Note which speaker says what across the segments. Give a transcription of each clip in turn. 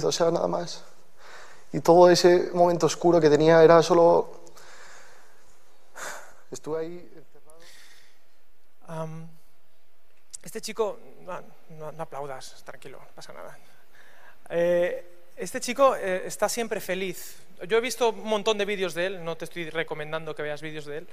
Speaker 1: feliz, o sea, nada más. Y todo ese momento oscuro que tenía era solo... Estuve ahí
Speaker 2: Am, este chico, no, no- no aplaudas, tranquilo, no pasa nada. Eh, este chico eh, está siempre feliz. Yo he visto un montón de vídeos de él, no te estoy recomendando que veas vídeos de él,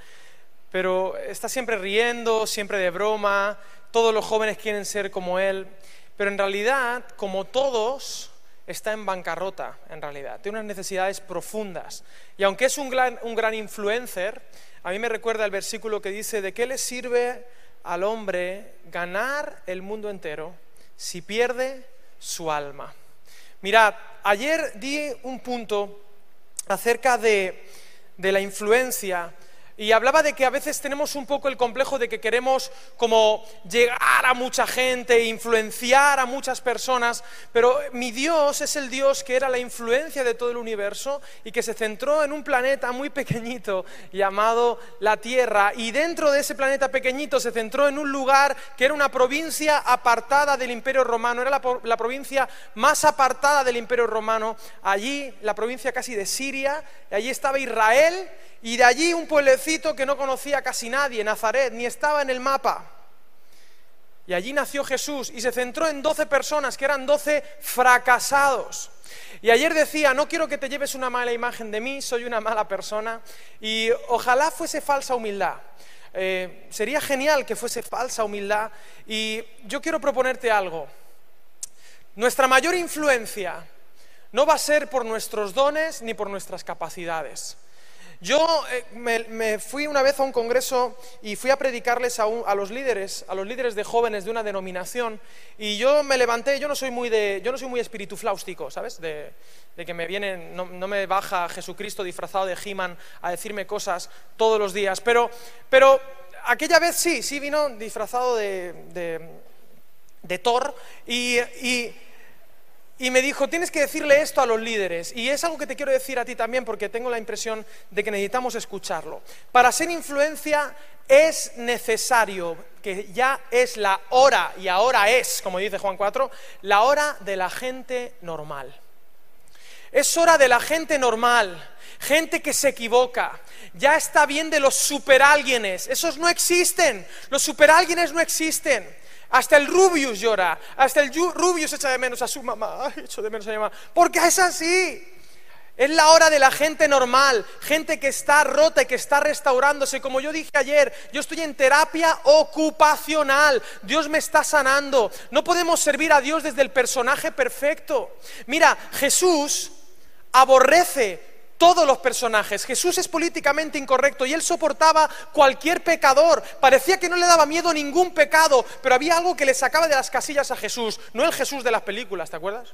Speaker 2: pero está siempre riendo, siempre de broma, todos los jóvenes quieren ser como él, pero en realidad, como todos, está en bancarrota, en realidad, tiene unas necesidades profundas. Y aunque es un gran, influencer, a mí me recuerda el versículo que dice, ¿de qué le sirve al hombre ganar el mundo entero si pierde su alma? Mirad, ayer di un punto acerca de la influencia y hablaba de que a veces tenemos un poco el complejo de que queremos como llegar a mucha gente, influenciar a muchas personas, pero mi Dios es el Dios que era la influencia de todo el universo y que se centró en un planeta muy pequeñito llamado la Tierra. Y dentro de ese planeta pequeñito se centró en un lugar que era una provincia apartada del Imperio Romano, era la, la provincia más apartada del Imperio Romano, allí la provincia casi de Siria, y allí estaba Israel y de allí un pueblecito que no conocía casi nadie, Nazaret, ni estaba en el mapa. Y allí nació Jesús y se centró en 12 personas que eran 12 fracasados. Y ayer decía, no quiero que te lleves una mala imagen de mí, soy una mala persona. Y ojalá fuese falsa humildad. Eh, sería genial que fuese falsa humildad. Y yo quiero proponerte algo. Nuestra mayor influencia no va a ser por nuestros dones ni por nuestras capacidades. Yo eh, me, fui una vez a un congreso y fui a predicarles a, los líderes, a los líderes de jóvenes de una denominación, y yo me levanté, yo no soy muy de, yo no soy muy espiritufláustico, ¿sabes? De, que me vienen, no, me baja Jesucristo disfrazado de He-Man a decirme cosas todos los días, pero, pero aquella vez sí, sí vino disfrazado de, Thor y y me dijo, tienes que decirle esto a los líderes. Y es algo que te quiero decir a ti también porque tengo la impresión de que necesitamos escucharlo. Para ser influencia es necesario, que ya es la hora, y ahora es, como dice Juan 4, la hora de la gente normal. Es hora de la gente normal, gente que se equivoca. Ya está bien de los superálguenes. Esos no existen. Los superálguenes no existen. Hasta el Rubius llora. Hasta el Rubius echa de menos a su mamá. Ay, echo de menos a mi mamá. Porque es así. Es la hora de la gente normal, gente que está rota y que está restaurándose. Como yo dije ayer, yo estoy en terapia ocupacional. Dios me está sanando. No podemos servir a Dios desde el personaje perfecto. Mira, Jesús aborrece todos los personajes. Jesús es políticamente incorrecto y él soportaba cualquier pecador. Parecía que no le daba miedo ningún pecado, pero había algo que le sacaba de las casillas a Jesús, no el Jesús de las películas, ¿te acuerdas?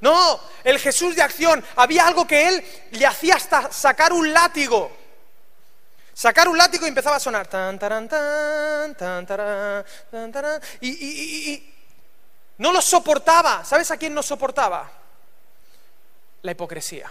Speaker 2: No, el Jesús de acción. Había algo que él le hacía hasta sacar un látigo. Sacar un látigo y empezaba a sonar. Tan, taran, tan, tan, tarán, tan, y- y- y- no lo soportaba. ¿Sabes a quién no soportaba? La hipocresía.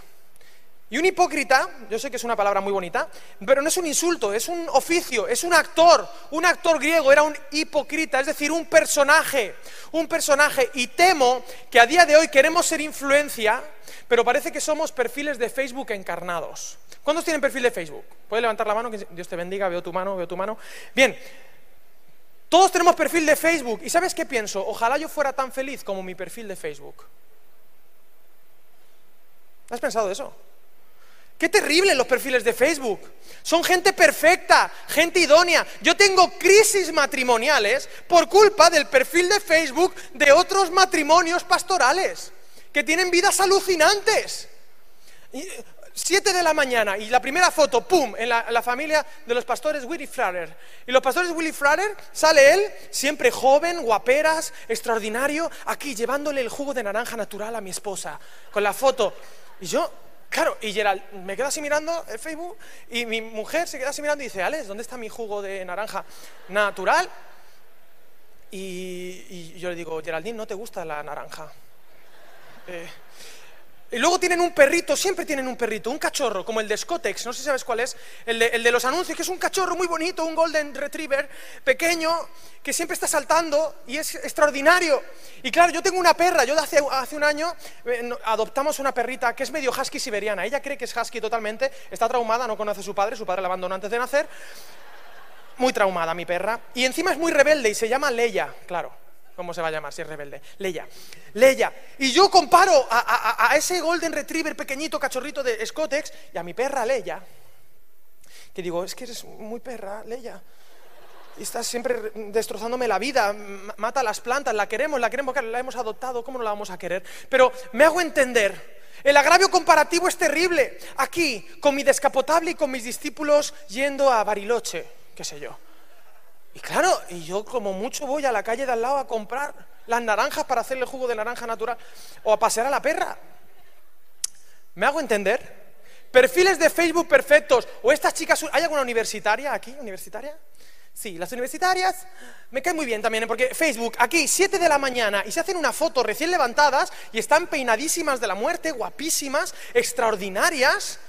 Speaker 2: Y un hipócrita, yo sé que es una palabra muy bonita, pero no es un insulto, es un oficio, es un actor. Un actor griego era un hipócrita, es decir, un personaje, un personaje. Y temo que a día de hoy queremos ser influencia, pero parece que somos perfiles de Facebook encarnados. ¿Cuántos tienen perfil de Facebook? ¿Puedes levantar la mano? Que Dios te bendiga, veo tu mano, veo tu mano. Bien, todos tenemos perfil de Facebook. ¿Y sabes qué pienso? Ojalá yo fuera tan feliz como mi perfil de Facebook. ¿Has pensado eso? Qué terrible los perfiles de Facebook. Son gente perfecta, gente idónea. Yo tengo crisis matrimoniales por culpa del perfil de Facebook de otros matrimonios pastorales que tienen vidas alucinantes. Eh, Siete de la mañana y la primera foto, ¡pum!, en la, familia de los pastores Willy Frater. Y los pastores Willy Frater, sale él, siempre joven, guaperas, extraordinario, aquí llevándole el jugo de naranja natural a mi esposa, con la foto. Y yo, claro, y Gerald me quedo así mirando el Facebook y mi mujer se queda así mirando y dice, Alex, ¿dónde está mi jugo de naranja natural? Y, y yo le digo, Geraldine, ¿no te gusta la naranja? Eh, Y luego tienen un perrito, siempre tienen un perrito, un cachorro, como el de Scotex, no sé si sabes cuál es, el de, los anuncios, que es un cachorro muy bonito, un golden retriever pequeño, que siempre está saltando y es extraordinario. Y claro, yo tengo una perra, yo hace, un año eh, adoptamos una perrita que es medio husky siberiana, ella cree que es husky totalmente, está traumada, no conoce a su padre, su padre la abandonó antes de nacer, muy traumada mi perra, y encima es muy rebelde y se llama Leia, claro. ¿Cómo se va a llamar si es rebelde? Leia. Leia. Y yo comparo a, ese Golden Retriever pequeñito, cachorrito de Scotex, y a mi perra Leia. Que digo, es que eres muy perra, Leia. Y estás siempre destrozándome la vida, mata las plantas, la queremos, la queremos, la hemos adoptado, ¿cómo no la vamos a querer? Pero me hago entender. El agravio comparativo es terrible. Aquí, con mi descapotable y con mis discípulos yendo a Bariloche, qué sé yo. Y claro, y yo como mucho voy a la calle de al lado a comprar las naranjas para hacerle jugo de naranja natural o a pasear a la perra. ¿Me hago entender? Perfiles de Facebook perfectos. O estas chicas, ¿hay alguna universitaria aquí? ¿Universitaria? Sí, las universitarias me caen muy bien también, ¿eh? porque Facebook, aquí, 7 de la mañana, y se hacen una foto recién levantadas y están peinadísimas de la muerte, guapísimas, extraordinarias.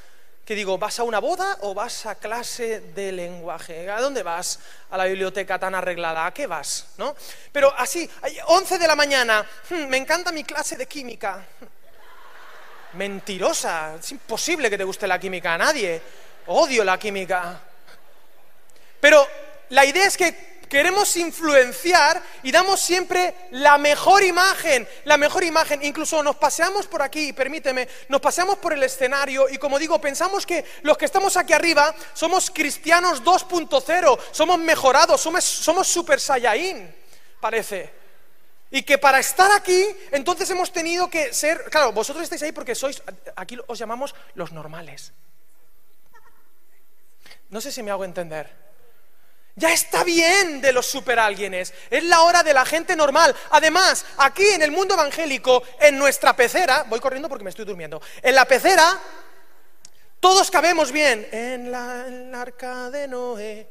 Speaker 2: Que digo, ¿vas a una boda o vas a clase de lenguaje? ¿A dónde vas? A la biblioteca tan arreglada, ¿a qué vas? ¿No? Pero así, ay, 11 de la mañana, "Hmm, me encanta mi clase de química. Mentirosa, es imposible que te guste la química a nadie. Odio la química. Pero la idea es que queremos influenciar y damos siempre la mejor imagen, la mejor imagen. Incluso nos paseamos por aquí, permíteme, nos paseamos por el escenario y como digo, pensamos que los que estamos aquí arriba somos cristianos 2.0, somos mejorados, somos, super saiyajin, parece. Y que para estar aquí, entonces hemos tenido que ser, claro, vosotros estáis ahí porque sois, aquí os llamamos los normales. No sé si me hago entender. Ya está bien de los superálguenes. Es la hora de la gente normal. Además, aquí en el mundo evangélico, en nuestra pecera, voy corriendo porque me estoy durmiendo. En la pecera, todos cabemos bien. En la, arca de Noé,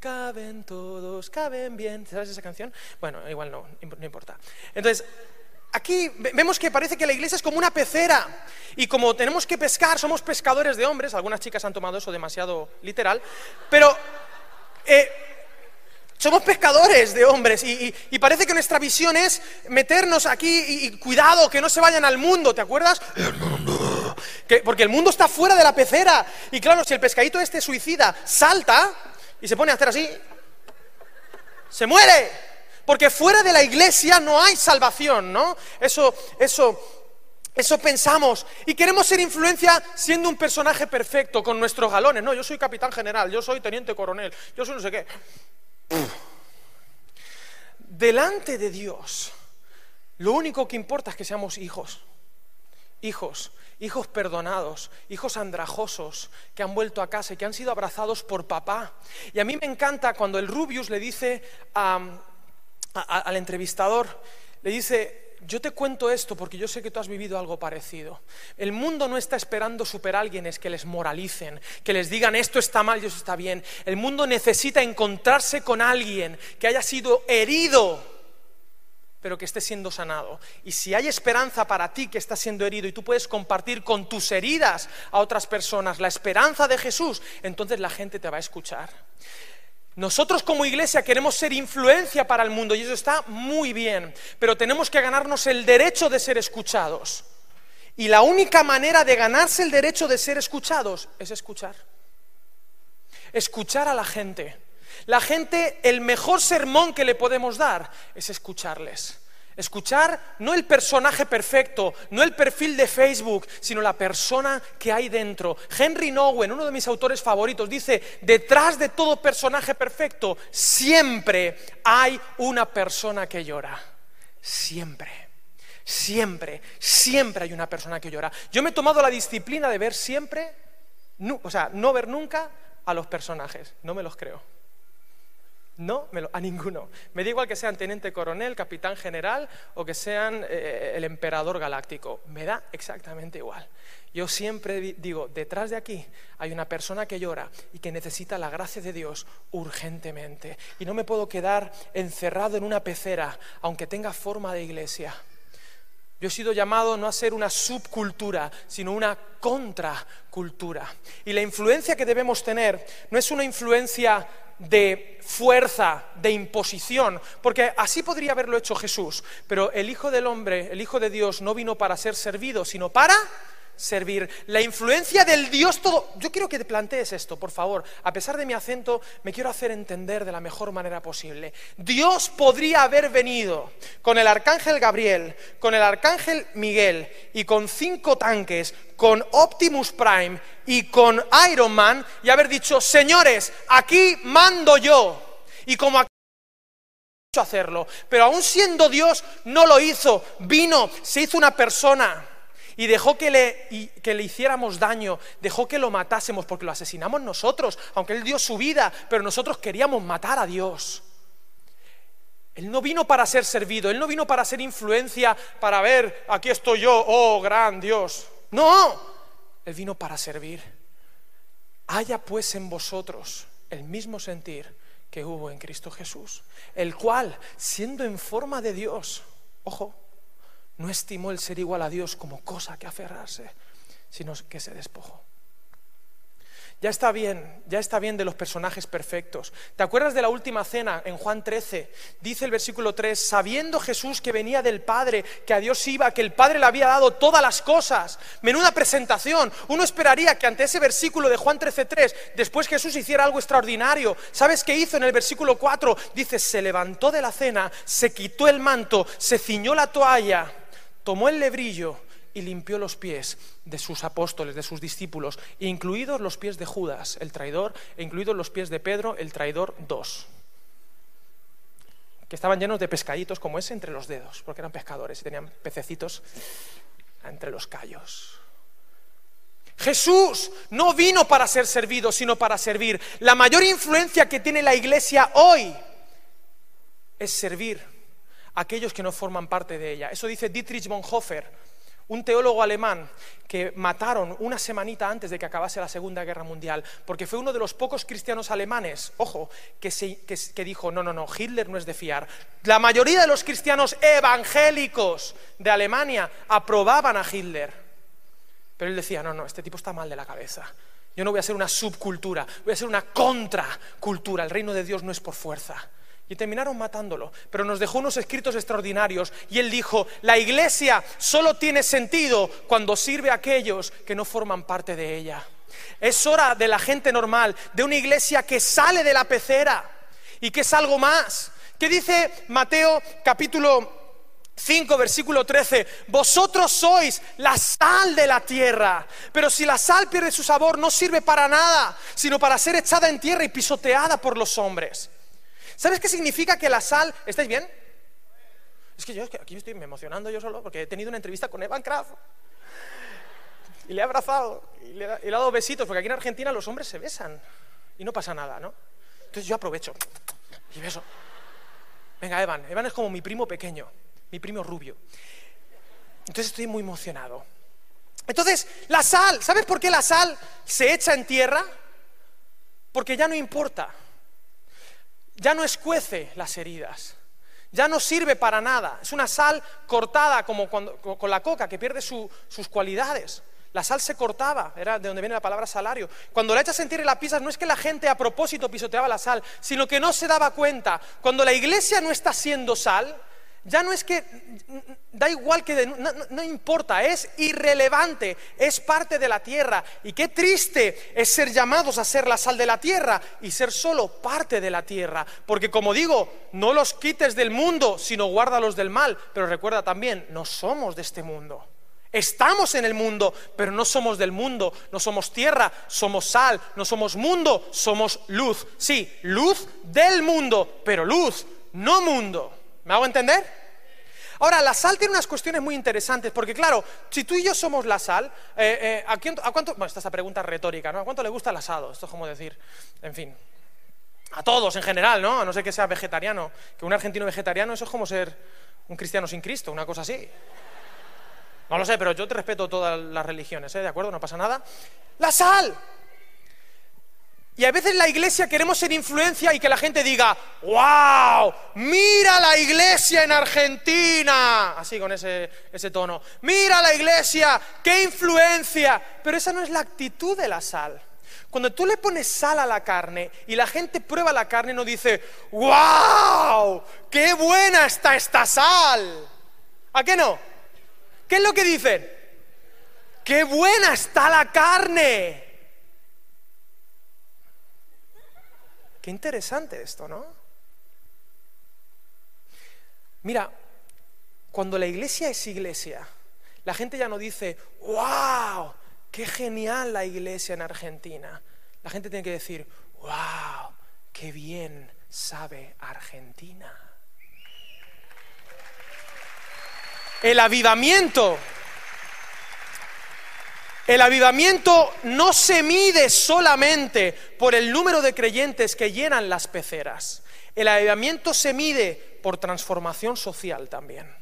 Speaker 2: caben todos, caben bien. ¿Sabes esa canción? Bueno, igual no, no importa. Entonces, Aquí ve- vemos que parece que la iglesia es como una pecera y como tenemos que pescar, somos pescadores de hombres, algunas chicas han tomado eso demasiado literal, pero eh, somos pescadores de hombres y, y- y parece que nuestra visión es meternos aquí y, y cuidado, que no se vayan al mundo, ¿te acuerdas? El mundo. Que- porque el mundo está fuera de la pecera y claro, si el pescadito este suicida salta y se pone a hacer así, se muere. Porque fuera de la iglesia no hay salvación, ¿no? Eso, eso, eso pensamos. Y queremos ser influencia siendo un personaje perfecto, con nuestros galones. No, yo soy capitán general, yo soy teniente coronel, yo soy no sé qué. Delante de Dios, lo único que importa es que seamos hijos. Hijos, hijos perdonados, hijos andrajosos que han vuelto a casa y que han sido abrazados por papá. Y a mí me encanta cuando el Rubius le dice al entrevistador, le dice, yo te cuento esto porque yo sé que tú has vivido algo parecido. El mundo no está esperando superálguenes que les moralicen, que les digan esto está mal y eso está bien. El mundo necesita encontrarse con alguien que haya sido herido pero que esté siendo sanado. Y si hay esperanza para ti que estás siendo herido y tú puedes compartir con tus heridas a otras personas la esperanza de Jesús, entonces la gente te va a escuchar. Nosotros como iglesia queremos ser influencia para el mundo y eso está muy bien, pero tenemos que ganarnos el derecho de ser escuchados. Y la única manera de ganarse el derecho de ser escuchados es escuchar. Escuchar a la gente. La gente, el mejor sermón que le podemos dar es escucharles. Escuchar no el personaje perfecto, no el perfil de Facebook, sino la persona que hay dentro. Henry Nowen, uno de mis autores favoritos, dice, detrás de todo personaje perfecto siempre hay una persona que llora. Siempre. Siempre, siempre hay una persona que llora. Yo me he tomado la disciplina de ver siempre, nu- o sea, no ver nunca a los personajes. No me los creo. No, a ninguno. Me da igual que sean teniente coronel, capitán general o que sean eh, el emperador galáctico. Me da exactamente igual. Yo siempre di- digo, detrás de aquí hay una persona que llora y que necesita la gracia de Dios urgentemente. Y no me puedo quedar encerrado en una pecera, aunque tenga forma de iglesia. Yo he sido llamado no a ser una subcultura, sino una contracultura. Y la influencia que debemos tener no es una influencia de fuerza, de imposición, porque así podría haberlo hecho Jesús, pero el Hijo del Hombre, el Hijo de Dios, no vino para ser servido, sino para servir. La influencia del Dios todo. Yo quiero que te plantees esto, por favor. A pesar de mi acento, me quiero hacer entender de la mejor manera posible. Dios podría haber venido con el arcángel Gabriel, con el arcángel Miguel y con cinco tanques, con Optimus Prime y con Iron Man y haber dicho, señores, aquí mando yo. Y como aquí hacerlo, pero aún siendo Dios no lo hizo, vino, se hizo una persona y dejó que le, que le hiciéramos daño, dejó que lo matásemos, porque lo asesinamos nosotros, aunque Él dio su vida, pero nosotros queríamos matar a Dios. Él no vino para ser servido, Él no vino para ser influencia, para ver, aquí estoy yo, oh gran Dios. No, Él vino para servir. Haya pues en vosotros el mismo sentir que hubo en Cristo Jesús, el cual, siendo en forma de Dios, ojo, no estimó el ser igual a Dios como cosa que aferrarse, sino que se despojó. Ya está bien, ya está bien de los personajes perfectos. ¿Te acuerdas de la última cena en Juan 13? Dice el versículo 3, sabiendo Jesús que venía del Padre, que a Dios iba, que el Padre le había dado todas las cosas. Menuda presentación. Uno esperaría que ante ese versículo de Juan 13.3, después Jesús hiciera algo extraordinario. ¿Sabes qué hizo en el versículo 4? Dice, se levantó de la cena, se quitó el manto, se ciñó la toalla tomó el lebrillo y limpió los pies de sus apóstoles, de sus discípulos, incluidos los pies de Judas, el traidor, e incluidos los pies de Pedro, el traidor dos, que estaban llenos de pescaditos como ese entre los dedos, porque eran pescadores y tenían pececitos entre los callos. Jesús no vino para ser servido, sino para servir. La mayor influencia que tiene la iglesia hoy es servir aquellos que no forman parte de ella. Eso dice Dietrich Bonhoeffer, un teólogo alemán que mataron una semanita antes de que acabase la Segunda Guerra Mundial, porque fue uno de los pocos cristianos alemanes, ojo, que, que, dijo, no, no, no, Hitler no es de fiar. La mayoría de los cristianos evangélicos de Alemania aprobaban a Hitler, pero él decía, no, no, este tipo está mal de la cabeza. Yo no voy a ser una subcultura, voy a ser una contracultura. El reino de Dios no es por fuerza. Y terminaron matándolo, pero nos dejó unos escritos extraordinarios y él dijo, la iglesia solo tiene sentido cuando sirve a aquellos que no forman parte de ella. Es hora de la gente normal, de una iglesia que sale de la pecera y que es algo más. ¿Qué dice Mateo capítulo 5, versículo 13, vosotros sois la sal de la tierra, pero si la sal pierde su sabor no sirve para nada, sino para ser echada en tierra y pisoteada por los hombres. ¿Sabes qué significa que la sal... ¿Estáis bien? Es que yo aquí me estoy emocionando yo solo porque he tenido una entrevista con Evan Kraft. Y le he abrazado y le, he dado besitos, porque aquí en Argentina los hombres se besan y no pasa nada, ¿no? Entonces yo aprovecho y beso. Venga, Evan, Evan es como mi primo pequeño, mi primo rubio. Entonces estoy muy emocionado. Entonces, la sal, ¿sabes por qué la sal se echa en tierra? Porque ya no importa ya no escuece las heridas, ya no sirve para nada. Es una sal cortada como con la coca que pierde sus cualidades. La sal se cortaba, era de donde viene la palabra salario. Cuando la echas en tierra y la pisas, no es que la gente a propósito pisoteaba la sal, sino que no se daba cuenta. Cuando la iglesia no está siendo sal, ya no es que, da igual que, no, importa, es irrelevante, es parte de la tierra. Y qué triste es ser llamados a ser la sal de la tierra y ser solo parte de la tierra. Porque como digo, no los quites del mundo, sino guárdalos del mal. Pero recuerda también, no somos de este mundo. Estamos en el mundo, pero no somos del mundo, no somos tierra, somos sal, no somos mundo, somos luz. Sí, luz del mundo, pero luz, no mundo. ¿Me hago entender? Ahora, la sal tiene unas cuestiones muy interesantes, porque claro, si tú y yo somos la sal, eh, eh, ¿a, cuánto? Bueno, esta es la pregunta retórica, ¿no? ¿A cuánto le gusta el asado? Esto es como decir, en fin, a todos en general, ¿no? A no ser que sea vegetariano. Que un argentino vegetariano, eso es como ser un cristiano sin Cristo, una cosa así. No lo sé, pero yo te respeto todas las religiones, ¿eh? ¿De acuerdo? No pasa nada. La sal. Y a veces la iglesia queremos ser influencia y que la gente diga, wow, mira la iglesia en Argentina, así con ese, ese tono, mira la iglesia, qué influencia, pero esa no es la actitud de la sal. Cuando tú le pones sal a la carne y la gente prueba la carne, no dice, wow, qué buena está esta sal. ¿A qué no? ¿Qué es lo que dicen? Qué buena está la carne. Qué interesante esto, ¿no? Mira, cuando la iglesia es iglesia, la gente ya no dice, wow, qué genial la iglesia en Argentina. La gente tiene que decir, wow, qué bien sabe Argentina. El avivamiento. El avivamiento no se mide solamente por el número de creyentes que llenan las peceras. El avivamiento se mide por transformación social también.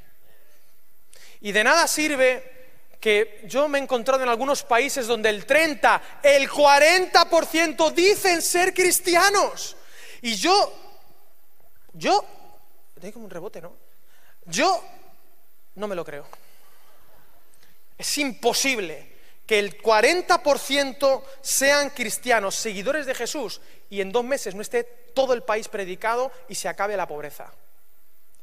Speaker 2: Y de nada sirve que yo me he encontrado en algunos países donde el 30, el 40% dicen ser cristianos. Y yo, yo, tengo como un rebote, ¿no? Yo no me lo creo. Es imposible que el 40% sean cristianos, seguidores de Jesús, y en dos meses no esté todo el país predicado y se acabe la pobreza.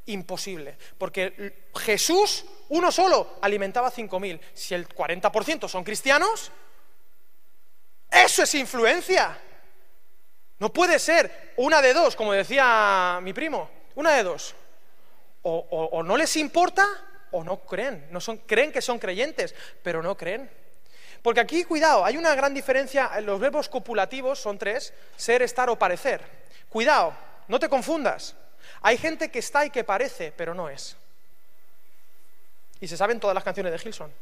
Speaker 2: Imposible, porque Jesús, uno solo, alimentaba a 5.000. Si el 40% son cristianos, eso es influencia. No puede ser una de dos, como decía mi primo, una de dos. O, o no les importa o no creen. No son, creen que son creyentes, pero no creen. Porque aquí, cuidado, hay una gran diferencia. Los verbos copulativos son tres: ser, estar o parecer. Cuidado, no te confundas. Hay gente que está y que parece, pero no es. Y se saben todas las canciones de Gilson.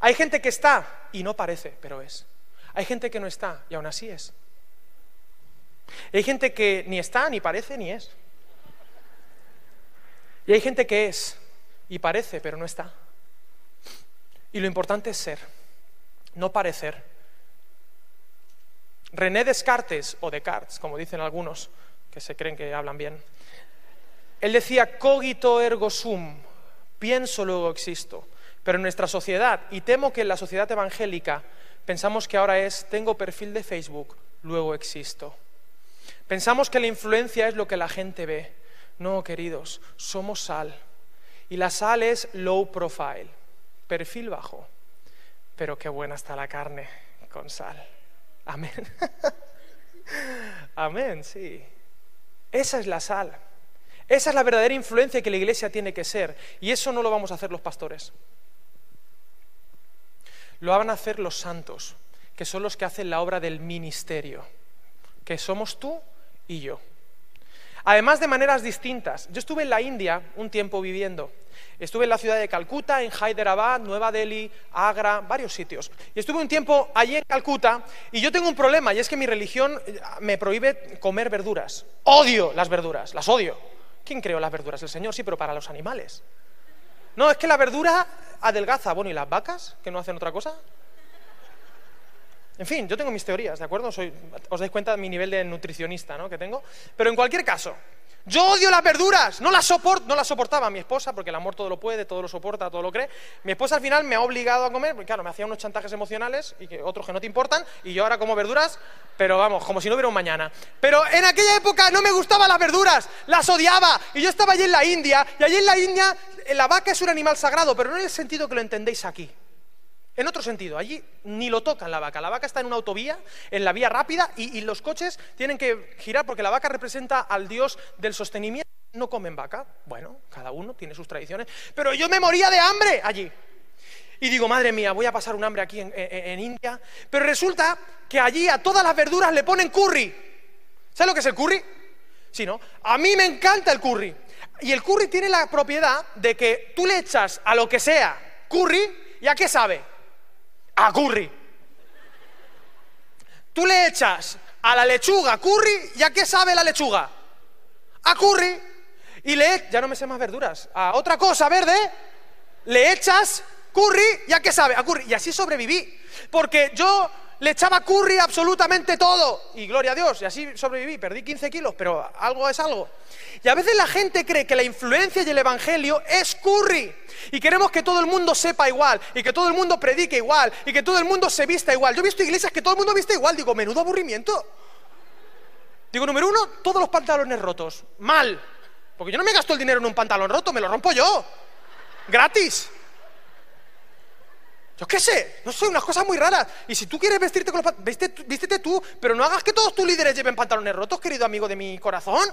Speaker 2: Hay gente que está y no parece, pero es. Hay gente que no está y aún así es. hay gente que ni está, ni parece, ni es. Y hay gente que es y parece, pero no está. Y lo importante es ser, no parecer. René Descartes, o Descartes, como dicen algunos, que se creen que hablan bien, él decía, cogito ergo sum, pienso luego existo. Pero en nuestra sociedad, y temo que en la sociedad evangélica, pensamos que ahora es, tengo perfil de Facebook, luego existo. Pensamos que la influencia es lo que la gente ve. No, queridos, somos sal. Y la sal es low profile, perfil bajo. Pero qué buena está la carne con sal. Amén. Amén, sí. Esa es la sal. Esa es la verdadera influencia que la iglesia tiene que ser. Y eso no lo vamos a hacer los pastores. Lo van a hacer los santos, que son los que hacen la obra del ministerio, que somos tú y yo. Además de maneras distintas. Yo estuve en la India un tiempo viviendo. Estuve en la ciudad de Calcuta, en Hyderabad, Nueva Delhi, Agra, varios sitios. Y estuve un tiempo allí en Calcuta y yo tengo un problema y es que mi religión eh, me prohíbe comer verduras. Odio las verduras, las odio. ¿Quién creó las verduras? El Señor, sí, pero para los animales. No, es que la verdura adelgaza. Bueno, ¿y las vacas que no hacen otra cosa? En fin, yo tengo mis teorías, ¿de acuerdo? Os dais cuenta de mi nivel de nutricionista ¿no? que tengo. Pero en cualquier caso, yo odio las verduras, no las, soport, no las soportaba mi esposa, porque el amor todo lo puede, todo lo soporta, todo lo cree. Mi esposa al final me ha obligado a comer, porque claro, me hacía unos chantajes emocionales y que otros que no te importan, y yo ahora como verduras, pero vamos, como si no hubiera un mañana. Pero en aquella época no me gustaban las verduras, las odiaba, y yo estaba allí en la India, y allí en la India la vaca es un animal sagrado, pero no en el sentido que lo entendéis aquí. En otro sentido, allí ni lo tocan la vaca. La vaca está en una autovía, en la vía rápida, y, los coches tienen que girar porque la vaca representa al dios del sostenimiento. No comen vaca. Bueno, cada uno tiene sus tradiciones. Pero yo me moría de hambre allí. Y digo, madre mía, voy a pasar un hambre aquí en, India. Pero resulta que allí a todas las verduras le ponen curry. ¿Sabes lo que es el curry? Sí, ¿no? A mí me encanta el curry. Y el curry tiene la propiedad de que tú le echas a lo que sea curry, ¿y a qué sabe? A curry. Tú le echas a la lechuga curry y a qué sabe la lechuga? A curry. Y le, ya no me sé más verduras, a otra cosa verde, le echas curry, ¿ya qué sabe? A curry. Y así sobreviví. Porque yo le echaba curry absolutamente todo. Y gloria a Dios, y así sobreviví. Perdí 15 kilos, pero algo es algo. Y a veces la gente cree que la influencia y el evangelio es curry. Y queremos que todo el mundo sepa igual, y que todo el mundo predique igual, y que todo el mundo se vista igual. Yo he visto iglesias que todo el mundo viste igual. Digo, menudo aburrimiento. Digo, número uno, todos los pantalones rotos. Mal. Porque yo no me gasto el dinero en un pantalón roto, me lo rompo yo. Gratis. Yo qué sé, no sé, unas cosas muy raras. Y si tú quieres vestirte con los pantalones, vístete tú, pero no hagas que todos tus líderes lleven pantalones rotos, querido amigo de mi corazón.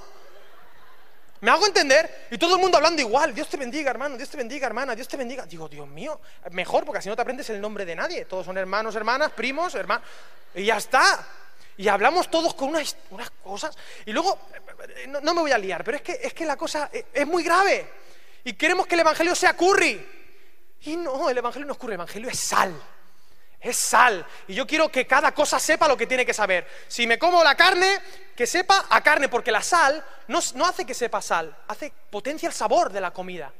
Speaker 2: ¿Me hago entender? Y todo el mundo hablando igual. Dios te bendiga, hermano, Dios te bendiga, hermana, Dios te bendiga. Digo, Dios mío, mejor, porque así no te aprendes el nombre de nadie. Todos son hermanos, hermanas, primos, hermanos. Y ya está. Y hablamos todos con unas, unas cosas. Y luego, no, no, me voy a liar, pero es que, es que la cosa es muy grave. Y queremos que el Evangelio sea curry. Y no, el Evangelio no es el Evangelio es sal. Es sal. Y yo quiero que cada cosa sepa lo que tiene que saber. Si me como la carne, que sepa a carne, porque la sal no, hace que sepa sal, hace potencia el sabor de la comida.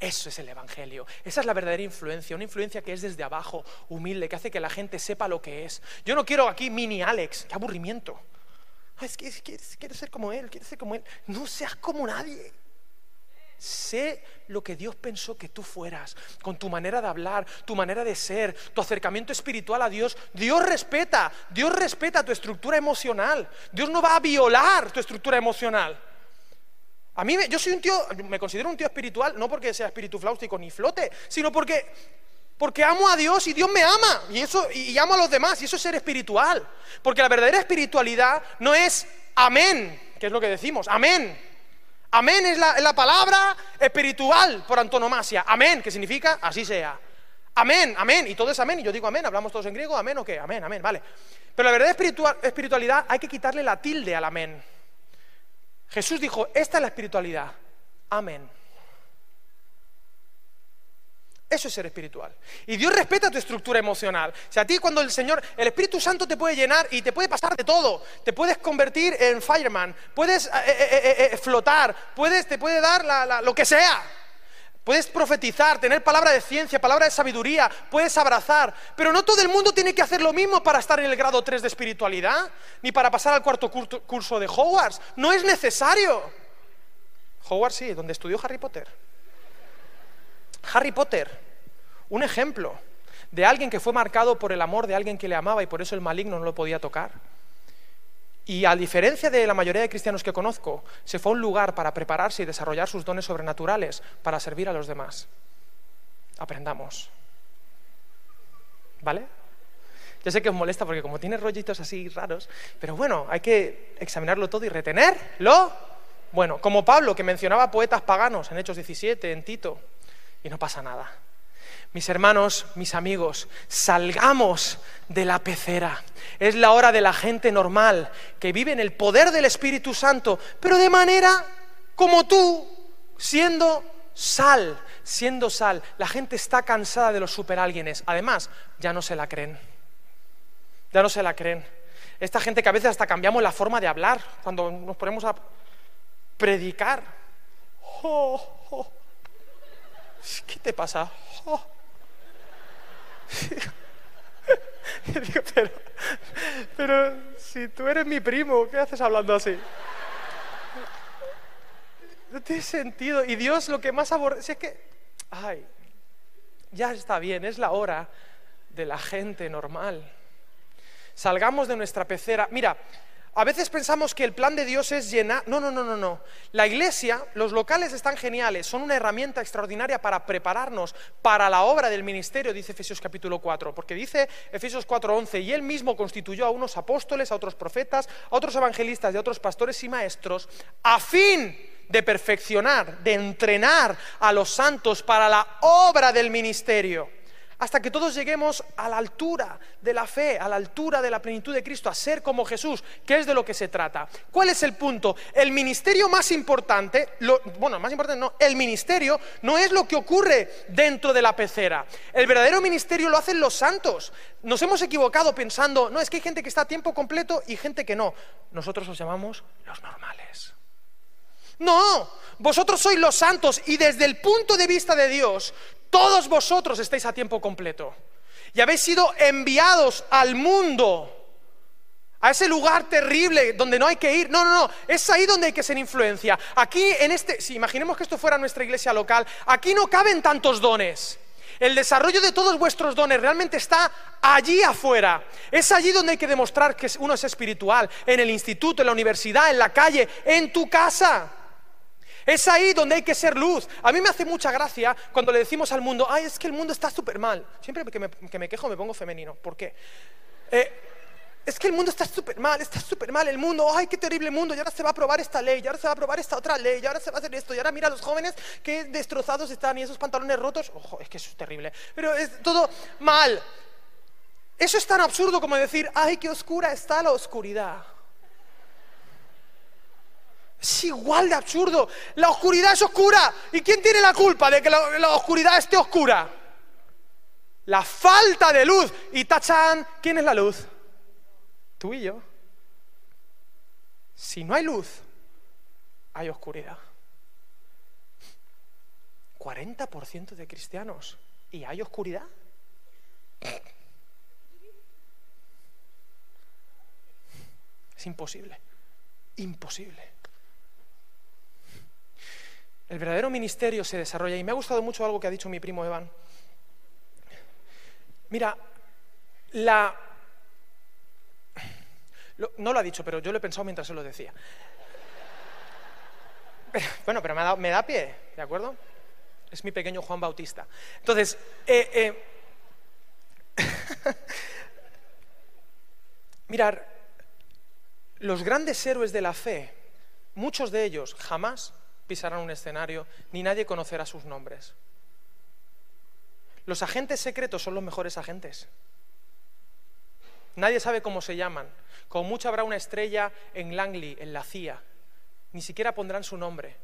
Speaker 2: Eso es el Evangelio. Esa es la verdadera influencia, una influencia que es desde abajo, humilde, que hace que la gente sepa lo que es. Yo no quiero aquí mini Alex, qué aburrimiento. Que quieres ser como él, quieres ser como él. No seas como nadie. Sé lo que Dios pensó que tú fueras, con tu manera de hablar, tu manera de ser, tu acercamiento espiritual a Dios. Dios respeta, Dios respeta tu estructura emocional. Dios no va a violar tu estructura emocional. A mí, yo soy un tío, me considero un tío espiritual, no porque sea espíritu fláustico ni flote, sino porque, porque amo a Dios y Dios me ama, y, eso, y amo a los demás, y eso es ser espiritual. Porque la verdadera espiritualidad no es amén, que es lo que decimos, amén. Amén es la, palabra espiritual por antonomasia. Amén, que significa así sea. Amén, amén. Y todo es amén. Y yo digo amén, hablamos todos en griego, amén o qué, amén, amén, vale. Pero la verdad espiritual, espiritualidad hay que quitarle la tilde al amén. Jesús dijo, esta es la espiritualidad. Amén. Eso es ser espiritual. Y Dios respeta tu estructura emocional. O sea, a ti cuando el Señor, el Espíritu Santo te puede llenar y te puede pasar de todo. Te puedes convertir en fireman, puedes eh, eh, eh, flotar, puedes, te puede dar lo que sea. Puedes profetizar, tener palabra de ciencia, palabra de sabiduría, puedes abrazar. Pero no todo el mundo tiene que hacer lo mismo para estar en el grado 3 de espiritualidad, ni para pasar al cuarto curso de Hogwarts. No es necesario. Hogwarts sí, donde estudió Harry Potter. Harry Potter, un ejemplo de alguien que fue marcado por el amor de alguien que le amaba y por eso el maligno no lo podía tocar. Y a diferencia de la mayoría de cristianos que conozco, se fue a un lugar para prepararse y desarrollar sus dones sobrenaturales para servir a los demás. Aprendamos. ¿Vale? Ya sé que os molesta porque como tiene rollitos así raros, pero bueno, hay que examinarlo todo y retenerlo. Bueno, como Pablo, que mencionaba poetas paganos en Hechos 17, en Tito, y no pasa nada. Mis hermanos, mis amigos, salgamos de la pecera. Es la hora de la gente normal que vive en el poder del Espíritu Santo, pero de manera como tú, siendo sal, siendo sal. La gente está cansada de los superálguenes. Además, ya no se la creen. Ya no se la creen. Esta gente que a veces hasta cambiamos la forma de hablar cuando nos ponemos a predicar. Oh. ¿Qué te pasa? Oh. pero, pero si tú eres mi primo, ¿qué haces hablando así? No tiene sentido. Y Dios lo que más aborrece es que, ay, ya está bien, es la hora de la gente normal. Salgamos de nuestra pecera. Mira, a veces pensamos que el plan de Dios es llenar... No, no, no, no, no. La iglesia, los locales están geniales, son una herramienta extraordinaria para prepararnos para la obra del ministerio, dice Efesios capítulo 4, porque dice Efesios 4:11, y él mismo constituyó a unos apóstoles, a otros profetas, a otros evangelistas a otros pastores y maestros, a fin de perfeccionar, de entrenar a los santos para la obra del ministerio hasta que todos lleguemos a la altura de la fe, a la altura de la plenitud de Cristo, a ser como Jesús, que es de lo que se trata. ¿Cuál es el punto? El ministerio más importante, bueno, más importante no, el ministerio no es lo que ocurre dentro de la pecera. El verdadero ministerio lo hacen los santos. Nos hemos equivocado pensando, no, es que hay gente que está a tiempo completo y gente que no. Nosotros los llamamos los normales. No, vosotros sois los santos y desde el punto de vista de Dios, todos vosotros estáis a tiempo completo. Y habéis sido enviados al mundo, a ese lugar terrible donde no hay que ir. No, no, no, es ahí donde hay que ser influencia. Aquí en este, si imaginemos que esto fuera nuestra iglesia local, aquí no caben tantos dones. El desarrollo de todos vuestros dones realmente está allí afuera. Es allí donde hay que demostrar que uno es espiritual, en el instituto, en la universidad, en la calle, en tu casa. Es ahí donde hay que ser luz. A mí me hace mucha gracia cuando le decimos al mundo, ay, es que el mundo está súper mal. Siempre que me, quejo me pongo femenino. ¿Por qué? Eh, es que el mundo está súper mal, está súper mal el mundo, ay, qué terrible mundo, y ahora se va a aprobar esta ley, y ahora se va a aprobar esta otra ley, y ahora se va a hacer esto, y ahora mira a los jóvenes qué destrozados están y esos pantalones rotos, ojo, es que eso es terrible, pero es todo mal. Eso es tan absurdo como decir, ay, qué oscura está la oscuridad. Es igual de absurdo. La oscuridad es oscura. ¿Y quién tiene la culpa de que la, oscuridad esté oscura? La falta de luz. Y tachan, ¿quién es la luz? Tú y yo. Si no hay luz, hay oscuridad. 40% de cristianos y hay oscuridad. Es imposible, imposible. El verdadero ministerio se desarrolla y me ha gustado mucho algo que ha dicho mi primo Evan. Mira, la... no lo ha dicho, pero yo lo he pensado mientras se lo decía. bueno, pero me da, pie, ¿de acuerdo? Es mi pequeño Juan Bautista. Entonces, eh, eh, mirar, los grandes héroes de la fe, muchos de ellos jamás pisarán un escenario, ni nadie conocerá sus nombres. Los agentes secretos son los mejores agentes. Nadie sabe cómo se llaman. Como mucho habrá una estrella en Langley, en la CIA. Ni siquiera pondrán su nombre.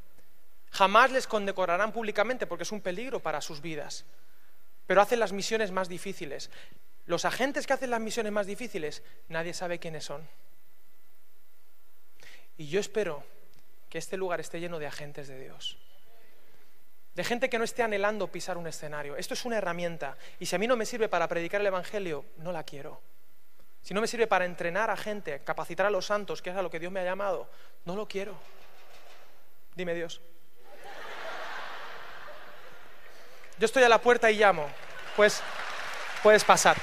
Speaker 2: Jamás les condecorarán públicamente porque es un peligro para sus vidas. Pero hacen las misiones más difíciles. Los agentes que hacen las misiones más difíciles, nadie sabe quiénes son. Y yo espero que este lugar esté lleno de agentes de Dios. De gente que no esté anhelando pisar un escenario. Esto es una herramienta. Y si a mí no me sirve para predicar el Evangelio, no la quiero. Si no me sirve para entrenar a gente, capacitar a los santos, que es a lo que Dios me ha llamado, no lo quiero. Dime Dios. Yo estoy a la puerta y llamo. Pues puedes pasar.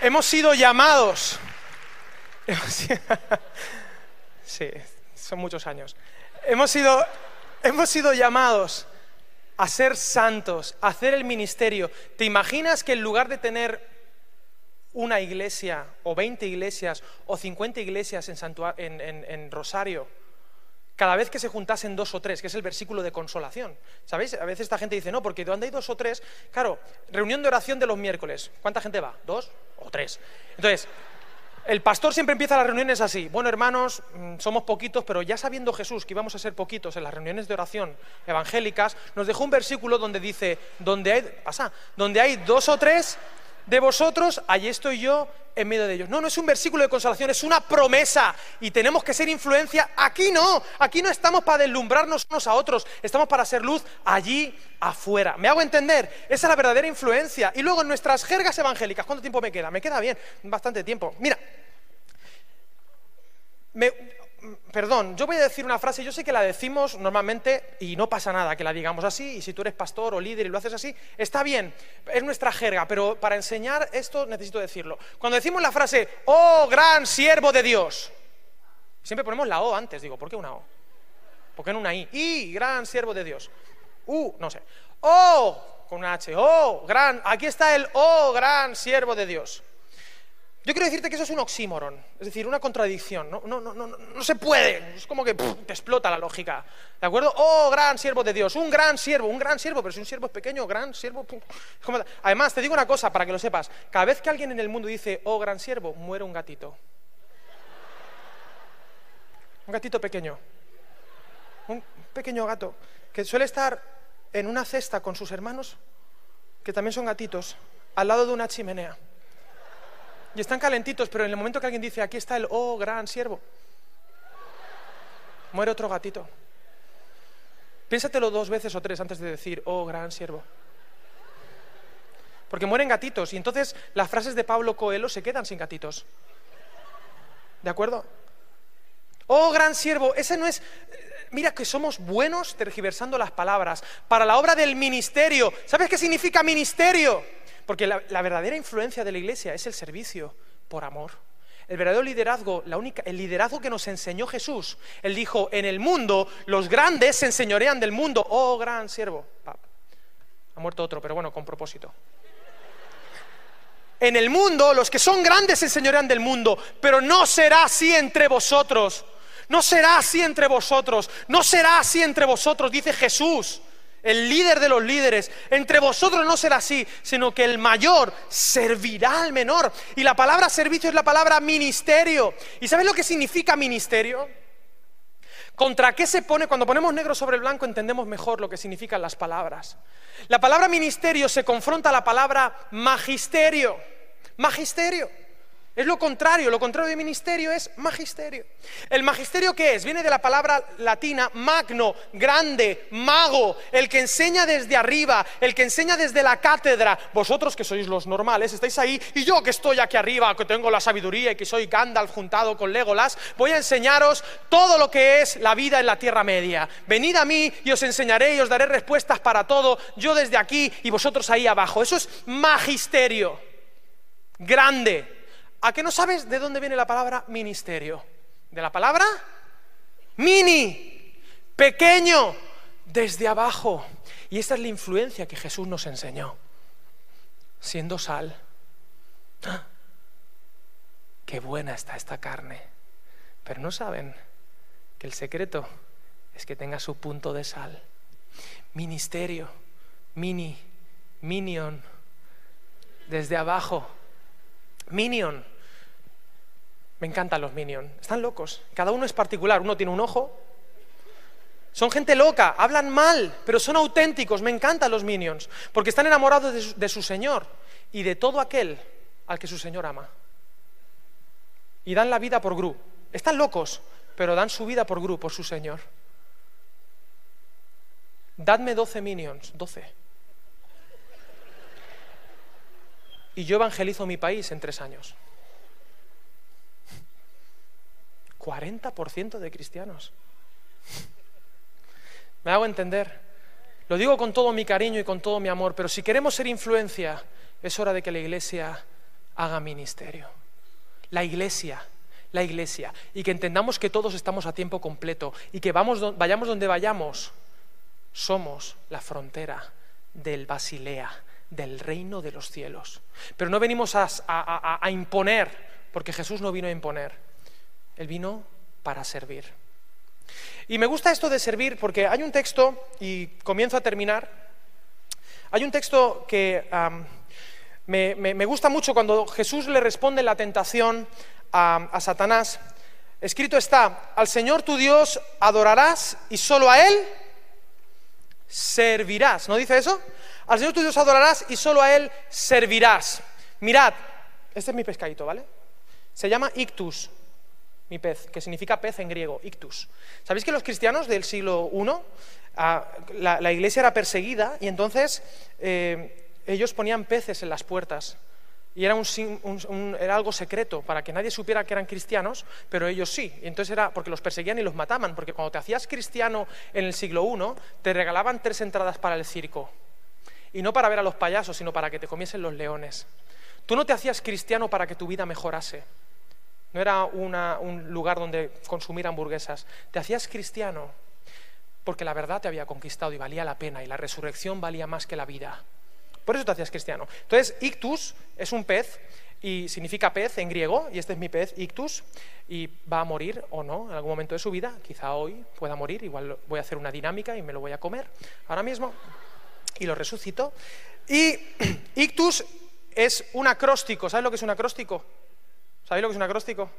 Speaker 2: Hemos sido llamados sí, son muchos años. Hemos sido, hemos sido llamados a ser santos, a hacer el ministerio. ¿Te imaginas que en lugar de tener una iglesia, o 20 iglesias, o 50 iglesias en, en, Rosario, cada vez que se juntasen dos o tres, que es el versículo de consolación. ¿Sabéis? A veces esta gente dice, no, porque donde hay dos o tres, claro, reunión de oración de los miércoles, ¿cuánta gente va? ¿Dos o tres? Entonces, el pastor siempre empieza las reuniones así. Bueno, hermanos, mm, somos poquitos, pero ya sabiendo Jesús que íbamos a ser poquitos en las reuniones de oración evangélicas, nos dejó un versículo donde dice, donde hay, pasa, donde hay dos o tres de vosotros, allí estoy yo en medio de ellos. No, no es un versículo de consolación, es una promesa y tenemos que ser influencia. Aquí no, aquí no estamos para deslumbrarnos unos a otros, estamos para ser luz allí afuera. ¿Me hago entender? Esa es la verdadera influencia. Y luego en nuestras jergas evangélicas, ¿cuánto tiempo me queda? Me queda bien, bastante tiempo. Mira, perdón, yo voy a decir una frase, yo sé que la decimos normalmente y no pasa nada que la digamos así, y si tú eres pastor o líder y lo haces así, está bien, es nuestra jerga, pero para enseñar esto necesito decirlo. Cuando decimos la frase, oh gran siervo de Dios, siempre ponemos la O antes, digo, ¿por qué una O? ¿Por qué no una I? Y gran siervo de Dios. U, no sé. Oh, con una H, oh, gran, aquí está el oh gran siervo de Dios. Yo quiero decirte que eso es un oxímoron, es decir, una contradicción. No, no, no, no se puede, es como que te explota la lógica. ¿De acuerdo? Oh, gran siervo de Dios, un gran siervo, un gran siervo, pero si un siervo es pequeño, gran siervo. Además, te digo una cosa para que lo sepas: cada vez que alguien en el mundo dice, oh, gran siervo, muere un gatito. Un gatito pequeño. Un pequeño gato que suele estar en una cesta con sus hermanos, que también son gatitos, al lado de una chimenea. Y están calentitos, pero en el momento que alguien dice, aquí está el oh gran siervo, muere otro gatito. Piénsatelo dos veces o tres antes de decir, oh gran siervo. Porque mueren gatitos y entonces las frases de Pablo Coelho se quedan sin gatitos. ¿De acuerdo? Oh gran siervo, ese no es... Mira que somos buenos tergiversando las palabras. Para la obra del ministerio, ¿sabes qué significa ministerio? Porque la, verdadera influencia de la iglesia es el servicio por amor. El verdadero liderazgo, la única, el liderazgo que nos enseñó Jesús. Él dijo, en el mundo los grandes se enseñorean del mundo. Oh, gran siervo. Ha muerto otro, pero bueno, con propósito. En el mundo los que son grandes se enseñorean del mundo, pero no será así entre vosotros. No será así entre vosotros. No será así entre vosotros, dice Jesús el líder de los líderes. Entre vosotros no será así, sino que el mayor servirá al menor. Y la palabra servicio es la palabra ministerio. ¿Y sabes lo que significa ministerio? ¿Contra qué se pone? Cuando ponemos negro sobre blanco entendemos mejor lo que significan las palabras. La palabra ministerio se confronta a la palabra magisterio. Magisterio. Es lo contrario, lo contrario de ministerio es magisterio. ¿El magisterio qué es? Viene de la palabra latina magno, grande, mago, el que enseña desde arriba, el que enseña desde la cátedra. Vosotros que sois los normales, estáis ahí, y yo que estoy aquí arriba, que tengo la sabiduría y que soy Gandalf juntado con Legolas, voy a enseñaros todo lo que es la vida en la Tierra Media. Venid a mí y os enseñaré y os daré respuestas para todo, yo desde aquí y vosotros ahí abajo. Eso es magisterio, grande ¿A qué no sabes de dónde viene la palabra ministerio? ¿De la palabra? Mini, pequeño, desde abajo. Y esta es la influencia que Jesús nos enseñó. Siendo sal. ¡Ah! Qué buena está esta carne. Pero no saben que el secreto es que tenga su punto de sal. Ministerio, mini, minion, desde abajo. Minion, me encantan los Minions. Están locos. Cada uno es particular. Uno tiene un ojo. Son gente loca, hablan mal, pero son auténticos. Me encantan los Minions. Porque están enamorados de su, Señor y de todo aquel al que su Señor ama. Y dan la vida por Gru. Están locos, pero dan su vida por Gru, por su Señor. Dadme 12 Minions, 12. Y yo evangelizo mi país en tres años. 40% de cristianos. Me hago entender. Lo digo con todo mi cariño y con todo mi amor, pero si queremos ser influencia, es hora de que la iglesia haga ministerio. La iglesia, la iglesia. Y que entendamos que todos estamos a tiempo completo y que vamos, vayamos donde vayamos, somos la frontera del Basilea, del reino de los cielos. Pero no venimos a, a imponer, porque Jesús no vino a imponer. Él vino para servir. Y me gusta esto de servir porque hay un texto, y comienzo a terminar, hay un texto que me, gusta mucho cuando Jesús le responde la tentación a, Satanás. Escrito está, al Señor tu Dios adorarás y solo a Él servirás. ¿No dice eso? Al Señor tu Dios adorarás y solo a Él servirás. Mirad, este es mi pescadito, ¿vale? Se llama ictus, mi pez, que significa pez en griego, ictus. ¿Sabéis que los cristianos del siglo I, ah, la, iglesia era perseguida y entonces eh, ellos ponían peces en las puertas? Y era, era, algo secreto para que nadie supiera que eran cristianos, pero ellos sí. Y entonces era porque los perseguían y los mataban, porque cuando te hacías cristiano en el siglo I, te regalaban tres entradas para el circo. Y no para ver a los payasos, sino para que te comiesen los leones. Tú no te hacías cristiano para que tu vida mejorase. No era un lugar donde consumir hamburguesas. Te hacías cristiano porque la verdad te había conquistado y valía la pena y la resurrección valía más que la vida. Por eso te hacías cristiano. Entonces, ictus es un pez y significa pez en griego, y este es mi pez, ictus, y va a morir o no en algún momento de su vida, quizá hoy pueda morir, igual voy a hacer una dinámica y me lo voy a comer ahora mismo, y lo resucito. Y ictus es un acróstico, ¿sabes lo que es un acróstico? ¿Sabéis lo que es un acróstico?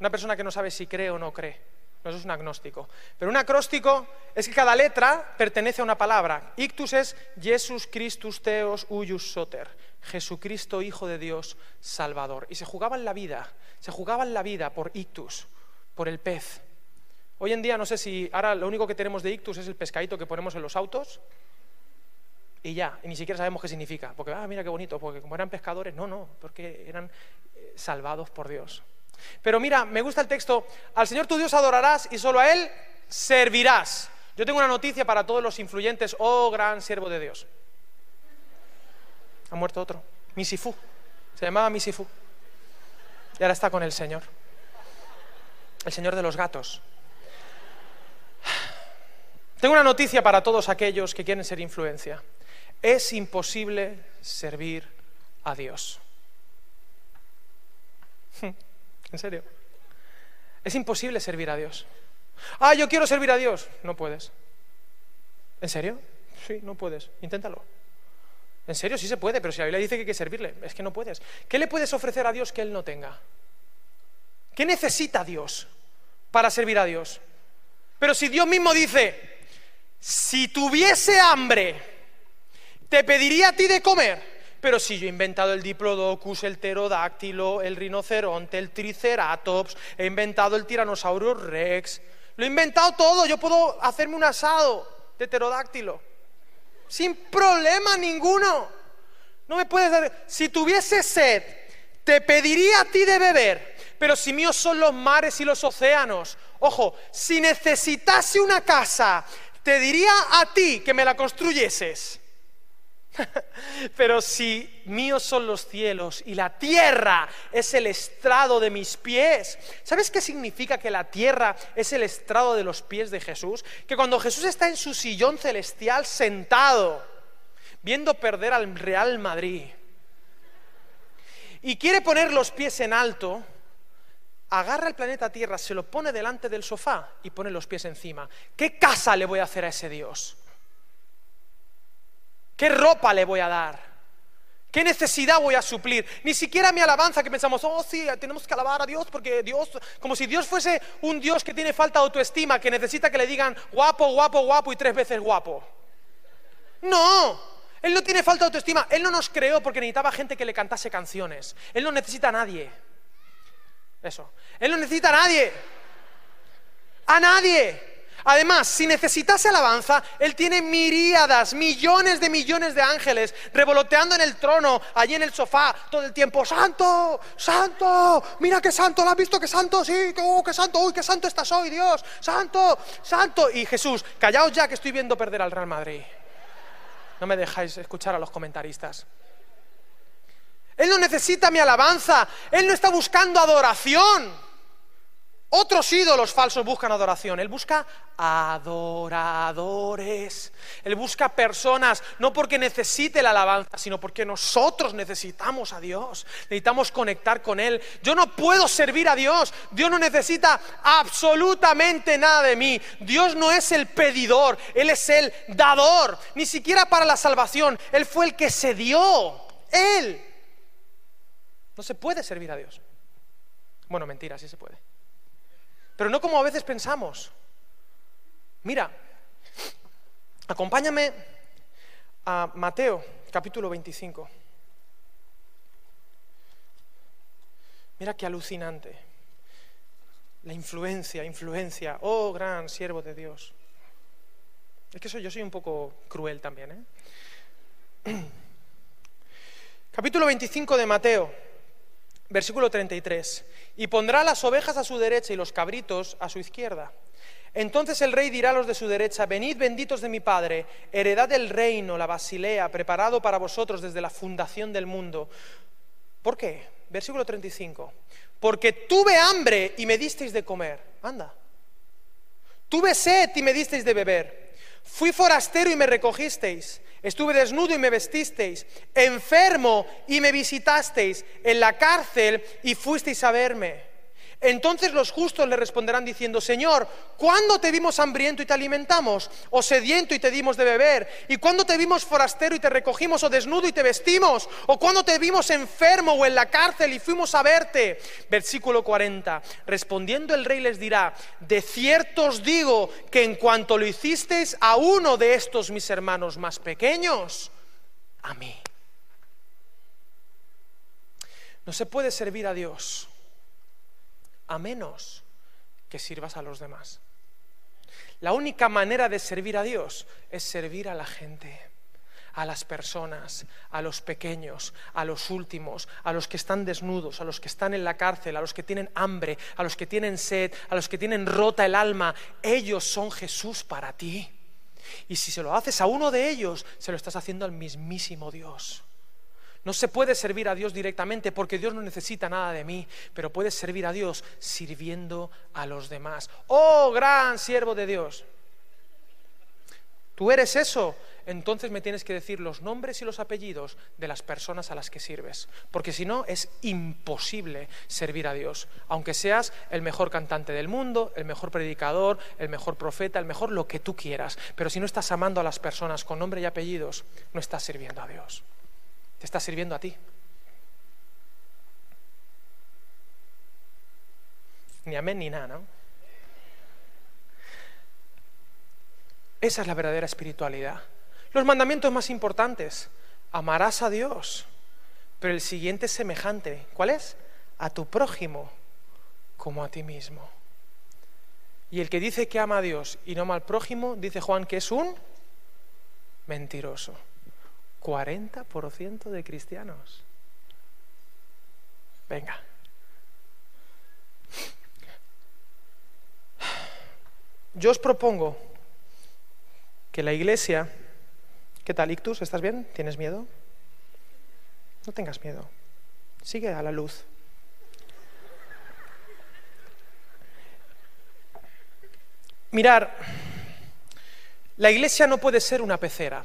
Speaker 2: Una persona que no sabe si cree o no cree. No, es un agnóstico. Pero un acróstico es que cada letra pertenece a una palabra. Ictus es Jesus Christus Theos Uius Soter. Jesucristo, Hijo de Dios, Salvador. Y se jugaban la vida, se jugaban la vida por ictus, por el pez. Hoy en día no sé si ahora lo único que tenemos de ictus es el pescadito que ponemos en los autos y ya, y ni siquiera sabemos qué significa, porque, ah, mira qué bonito, porque como eran pescadores, no, no, porque eran eh, salvados por Dios. Pero mira, me gusta el texto, al Señor tu Dios adorarás y solo a Él servirás. Yo tengo una noticia para todos los influyentes, oh gran siervo de Dios. Ha muerto otro, Misifu, se llamaba Misifu. Y ahora está con el Señor, el Señor de los gatos. Tengo una noticia para todos aquellos que quieren ser influencia. Es imposible servir a Dios. ¿En serio? Es imposible servir a Dios. Ah, yo quiero servir a Dios. No puedes. ¿En serio? Sí, no puedes. Inténtalo. En serio, sí se puede, pero si la Biblia dice que hay que servirle, es que no puedes. ¿Qué le puedes ofrecer a Dios que Él no tenga? ¿Qué necesita Dios para servir a Dios? Pero si Dios mismo dice, si tuviese hambre, te pediría a ti de comer. Pero si yo he inventado el diplodocus, el pterodáctilo, el rinoceronte, el triceratops, he inventado el tiranosaurio rex, lo he inventado todo, yo puedo hacerme un asado de pterodáctilo. Sin problema ninguno. No me puedes dar... Si tuviese sed, te pediría a ti de beber. Pero si míos son los mares y los océanos, ojo, si necesitase una casa, te diría a ti que me la construyeses. Pero si míos son los cielos y la tierra es el estrado de mis pies, ¿sabes qué significa que la tierra es el estrado de los pies de Jesús? Que cuando Jesús está en su sillón celestial sentado, viendo perder al Real Madrid, y quiere poner los pies en alto, agarra el planeta Tierra, se lo pone delante del sofá y pone los pies encima. ¿Qué casa le voy a hacer a ese Dios? ¿Qué ropa le voy a dar? ¿Qué necesidad voy a suplir? Ni siquiera mi alabanza que pensamos, oh sí, tenemos que alabar a Dios porque Dios, como si Dios fuese un Dios que tiene falta de autoestima, que necesita que le digan guapo, guapo, guapo y tres veces guapo. No, Él no tiene falta de autoestima. Él no nos creó porque necesitaba gente que le cantase canciones. Él no necesita a nadie. Eso. Él no necesita a nadie. A nadie. Además, si necesitase alabanza, Él tiene miríadas, millones de millones de ángeles revoloteando en el trono, allí en el sofá, todo el tiempo. ¡Santo! ¡Santo! ¡Mira qué santo! ¿Lo has visto? ¡Qué santo! ¡Sí! ¡Oh, qué santo! ¡Uy, qué santo estás hoy, Dios! ¡Santo! ¡Santo! Y Jesús, callaos ya que estoy viendo perder al Real Madrid. No me dejáis escuchar a los comentaristas. Él no necesita mi alabanza. Él no está buscando adoración. Otros ídolos falsos buscan adoración. Él busca adoradores. Él busca personas, no porque necesite la alabanza, sino porque nosotros necesitamos a Dios. Necesitamos conectar con Él. Yo no puedo servir a Dios. Dios no necesita absolutamente nada de mí. Dios no es el pedidor, Él es el dador. Ni siquiera para la salvación. Él fue el que se dio. Él. No se puede servir a Dios. Bueno, mentira, sí se puede pero no como a veces pensamos. Mira, acompáñame a Mateo capítulo 25. Mira qué alucinante. La influencia, influencia. Oh, gran siervo de Dios. Es que soy, yo soy un poco cruel también. ¿eh? Capítulo 25 de Mateo. Versículo 33. Y pondrá las ovejas a su derecha y los cabritos a su izquierda. Entonces el rey dirá a los de su derecha, venid benditos de mi Padre, heredad del reino, la basilea, preparado para vosotros desde la fundación del mundo. ¿Por qué? Versículo 35. Porque tuve hambre y me disteis de comer. Anda. Tuve sed y me disteis de beber. Fui forastero y me recogisteis. Estuve desnudo y me vestisteis, enfermo y me visitasteis, en la cárcel y fuisteis a verme. Entonces los justos le responderán diciendo, Señor, ¿cuándo te vimos hambriento y te alimentamos? ¿O sediento y te dimos de beber? ¿Y cuándo te vimos forastero y te recogimos? ¿O desnudo y te vestimos? ¿O cuándo te vimos enfermo o en la cárcel y fuimos a verte? Versículo 40. Respondiendo el rey les dirá, de cierto os digo que en cuanto lo hicisteis a uno de estos mis hermanos más pequeños, a mí. No se puede servir a Dios a menos que sirvas a los demás. La única manera de servir a Dios es servir a la gente, a las personas, a los pequeños, a los últimos, a los que están desnudos, a los que están en la cárcel, a los que tienen hambre, a los que tienen sed, a los que tienen rota el alma. Ellos son Jesús para ti. Y si se lo haces a uno de ellos, se lo estás haciendo al mismísimo Dios. No se puede servir a Dios directamente porque Dios no necesita nada de mí, pero puedes servir a Dios sirviendo a los demás. Oh, gran siervo de Dios. Tú eres eso, entonces me tienes que decir los nombres y los apellidos de las personas a las que sirves, porque si no es imposible servir a Dios, aunque seas el mejor cantante del mundo, el mejor predicador, el mejor profeta, el mejor lo que tú quieras, pero si no estás amando a las personas con nombre y apellidos, no estás sirviendo a Dios. Te está sirviendo a ti. Ni amén ni nada, ¿no? Esa es la verdadera espiritualidad. Los mandamientos más importantes. Amarás a Dios. Pero el siguiente es semejante. ¿Cuál es? A tu prójimo como a ti mismo. Y el que dice que ama a Dios y no ama al prójimo, dice Juan que es un mentiroso. 40% de cristianos. Venga. Yo os propongo que la iglesia... ¿Qué tal, Ictus? ¿Estás bien? ¿Tienes miedo? No tengas miedo. Sigue a la luz. Mirar, la iglesia no puede ser una pecera.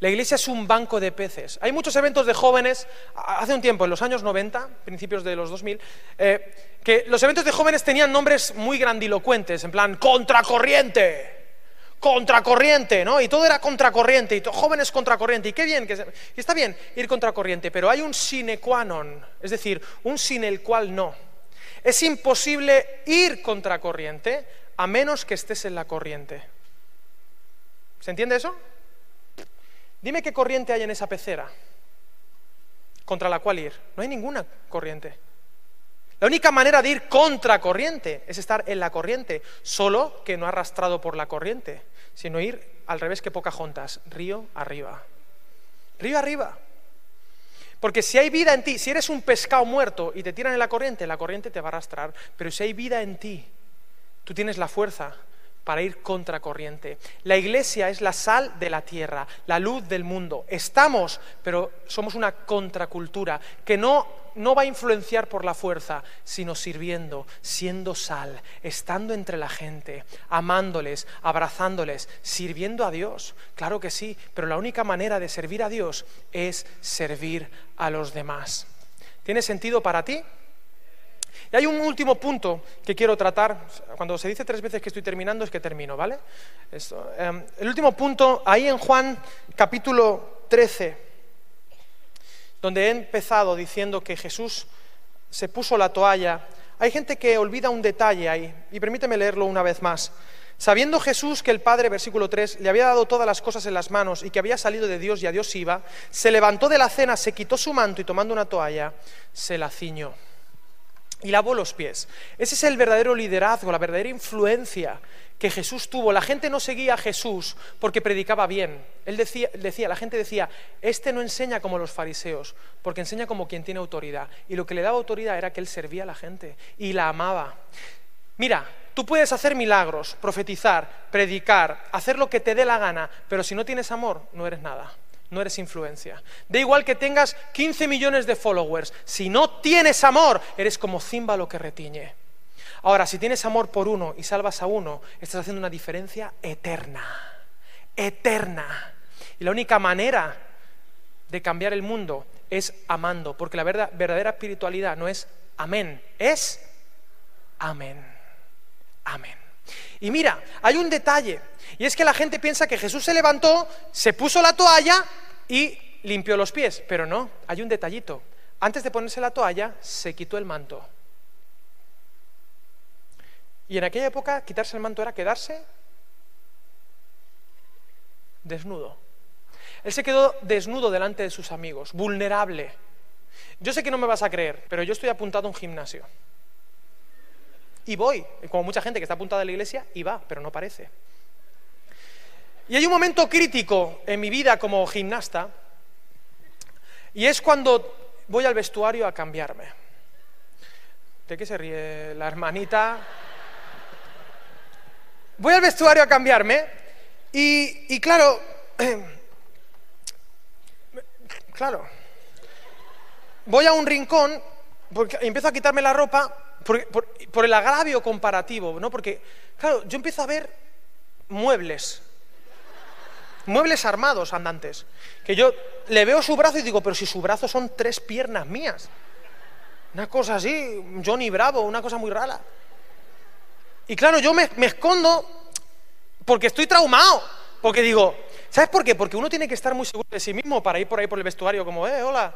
Speaker 2: La iglesia es un banco de peces. Hay muchos eventos de jóvenes, hace un tiempo, en los años 90, principios de los 2000, eh, que los eventos de jóvenes tenían nombres muy grandilocuentes, en plan, contracorriente, contracorriente, ¿no? Y todo era contracorriente, y jóvenes contracorriente, y qué bien, que está bien ir contracorriente, pero hay un sine qua non, es decir, un sin el cual no. Es imposible ir contracorriente a menos que estés en la corriente. ¿Se entiende eso? Dime qué corriente hay en esa pecera contra la cual ir. No hay ninguna corriente. La única manera de ir contra corriente es estar en la corriente, solo que no arrastrado por la corriente, sino ir al revés que juntas, río arriba. Río arriba. Porque si hay vida en ti, si eres un pescado muerto y te tiran en la corriente, la corriente te va a arrastrar. Pero si hay vida en ti, tú tienes la fuerza para ir contracorriente. La iglesia es la sal de la tierra, la luz del mundo. Estamos, pero somos una contracultura que no, no va a influenciar por la fuerza, sino sirviendo, siendo sal, estando entre la gente, amándoles, abrazándoles, sirviendo a Dios. Claro que sí, pero la única manera de servir a Dios es servir a los demás. ¿Tiene sentido para ti? Y hay un último punto que quiero tratar. Cuando se dice tres veces que estoy terminando, es que termino, ¿vale? Em, el último punto, ahí en Juan capítulo 13, donde he empezado diciendo que Jesús se puso la toalla. Hay gente que olvida un detalle ahí, y permíteme leerlo una vez más. Sabiendo Jesús que el Padre, versículo 3, le había dado todas las cosas en las manos y que había salido de Dios y a Dios iba, se levantó de la cena, se quitó su manto y tomando una toalla, se la ciñó y lavó los pies. Ese es el verdadero liderazgo, la verdadera influencia que Jesús tuvo. La gente no seguía a Jesús porque predicaba bien. Él decía, decía, la gente decía, este no enseña como los fariseos, porque enseña como quien tiene autoridad. Y lo que le daba autoridad era que él servía a la gente y la amaba. Mira, tú puedes hacer milagros, profetizar, predicar, hacer lo que te dé la gana, pero si no tienes amor, no eres nada no eres influencia. Da igual que tengas 15 millones de followers, si no tienes amor, eres como címbalo que retiñe. Ahora, si tienes amor por uno y salvas a uno, estás haciendo una diferencia eterna, eterna. Y la única manera de cambiar el mundo es amando, porque la verdadera espiritualidad no es amén, es amén, amén. Y mira, hay un detalle, y es que la gente piensa que Jesús se levantó, se puso la toalla y limpió los pies, pero no, hay un detallito. Antes de ponerse la toalla, se quitó el manto. Y en aquella época, quitarse el manto era quedarse desnudo. Él se quedó desnudo delante de sus amigos, vulnerable. Yo sé que no me vas a creer, pero yo estoy apuntado a un gimnasio. Y voy, como mucha gente que está apuntada a la iglesia, y va, pero no parece. Y hay un momento crítico en mi vida como gimnasta, y es cuando voy al vestuario a cambiarme. ¿De qué se ríe la hermanita? Voy al vestuario a cambiarme y, y claro, claro, voy a un rincón porque empiezo a quitarme la ropa por, por, el agravio comparativo, ¿no? Porque, claro, yo empiezo a ver muebles, muebles armados andantes, que yo le veo su brazo y digo, pero si su brazo son tres piernas mías. Una cosa así, Johnny Bravo, una cosa muy rara. Y claro, yo me, me escondo porque estoy traumado, porque digo, ¿sabes por qué? Porque uno tiene que estar muy seguro de sí mismo para ir por ahí por el vestuario como, eh, hola,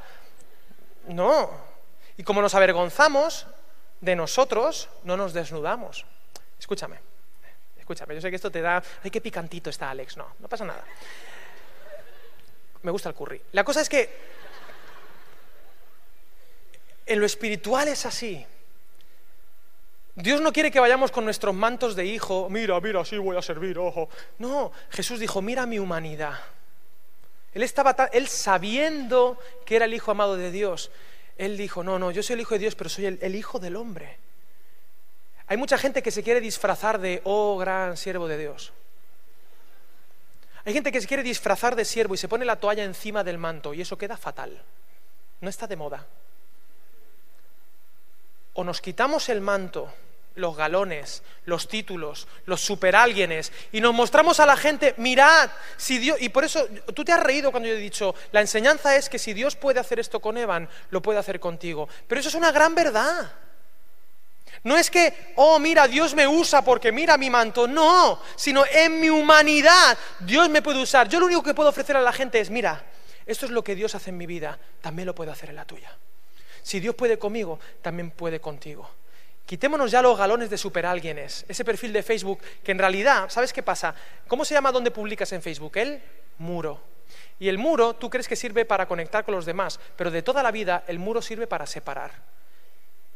Speaker 2: no. Y como nos avergonzamos de nosotros, no nos desnudamos. Escúchame, escúchame, yo sé que esto te da, ay, qué picantito está Alex, no, no pasa nada. Me gusta el curry. La cosa es que en lo espiritual es así. Dios no quiere que vayamos con nuestros mantos de hijo, mira, mira, sí voy a servir, ojo. No, Jesús dijo, mira mi humanidad. Él estaba, él sabiendo que era el Hijo amado de Dios, él dijo, no, no, yo soy el Hijo de Dios, pero soy el, el Hijo del hombre. Hay mucha gente que se quiere disfrazar de, oh, gran siervo de Dios. Hay gente que se quiere disfrazar de siervo y se pone la toalla encima del manto y eso queda fatal. No está de moda. O nos quitamos el manto los galones, los títulos, los superálguienes, y nos mostramos a la gente, mirad, si Dios, y por eso tú te has reído cuando yo he dicho, la enseñanza es que si Dios puede hacer esto con Evan, lo puede hacer contigo. Pero eso es una gran verdad. No es que, oh, mira, Dios me usa porque mira mi manto, no, sino en mi humanidad Dios me puede usar. Yo lo único que puedo ofrecer a la gente es, mira, esto es lo que Dios hace en mi vida, también lo puede hacer en la tuya. Si Dios puede conmigo, también puede contigo. Quitémonos ya los galones de superalguienes, ese perfil de Facebook que en realidad, ¿sabes qué pasa? ¿Cómo se llama donde publicas en Facebook? El muro. Y el muro tú crees que sirve para conectar con los demás, pero de toda la vida el muro sirve para separar.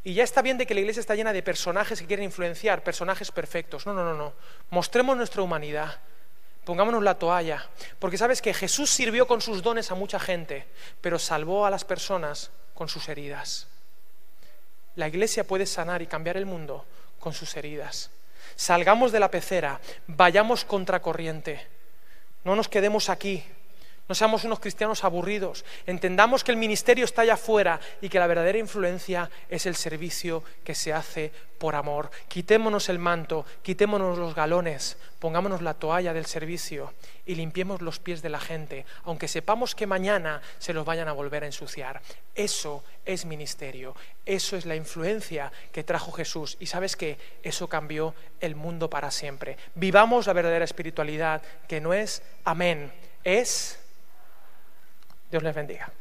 Speaker 2: Y ya está bien de que la iglesia está llena de personajes que quieren influenciar, personajes perfectos. No, no, no, no. Mostremos nuestra humanidad. Pongámonos la toalla. Porque sabes que Jesús sirvió con sus dones a mucha gente, pero salvó a las personas con sus heridas. La iglesia puede sanar y cambiar el mundo con sus heridas. Salgamos de la pecera, vayamos contracorriente. No nos quedemos aquí no seamos unos cristianos aburridos. Entendamos que el ministerio está allá afuera y que la verdadera influencia es el servicio que se hace por amor. Quitémonos el manto, quitémonos los galones, pongámonos la toalla del servicio y limpiemos los pies de la gente, aunque sepamos que mañana se los vayan a volver a ensuciar. Eso es ministerio, eso es la influencia que trajo Jesús. Y sabes que eso cambió el mundo para siempre. Vivamos la verdadera espiritualidad, que no es amén, es Dios les bendiga.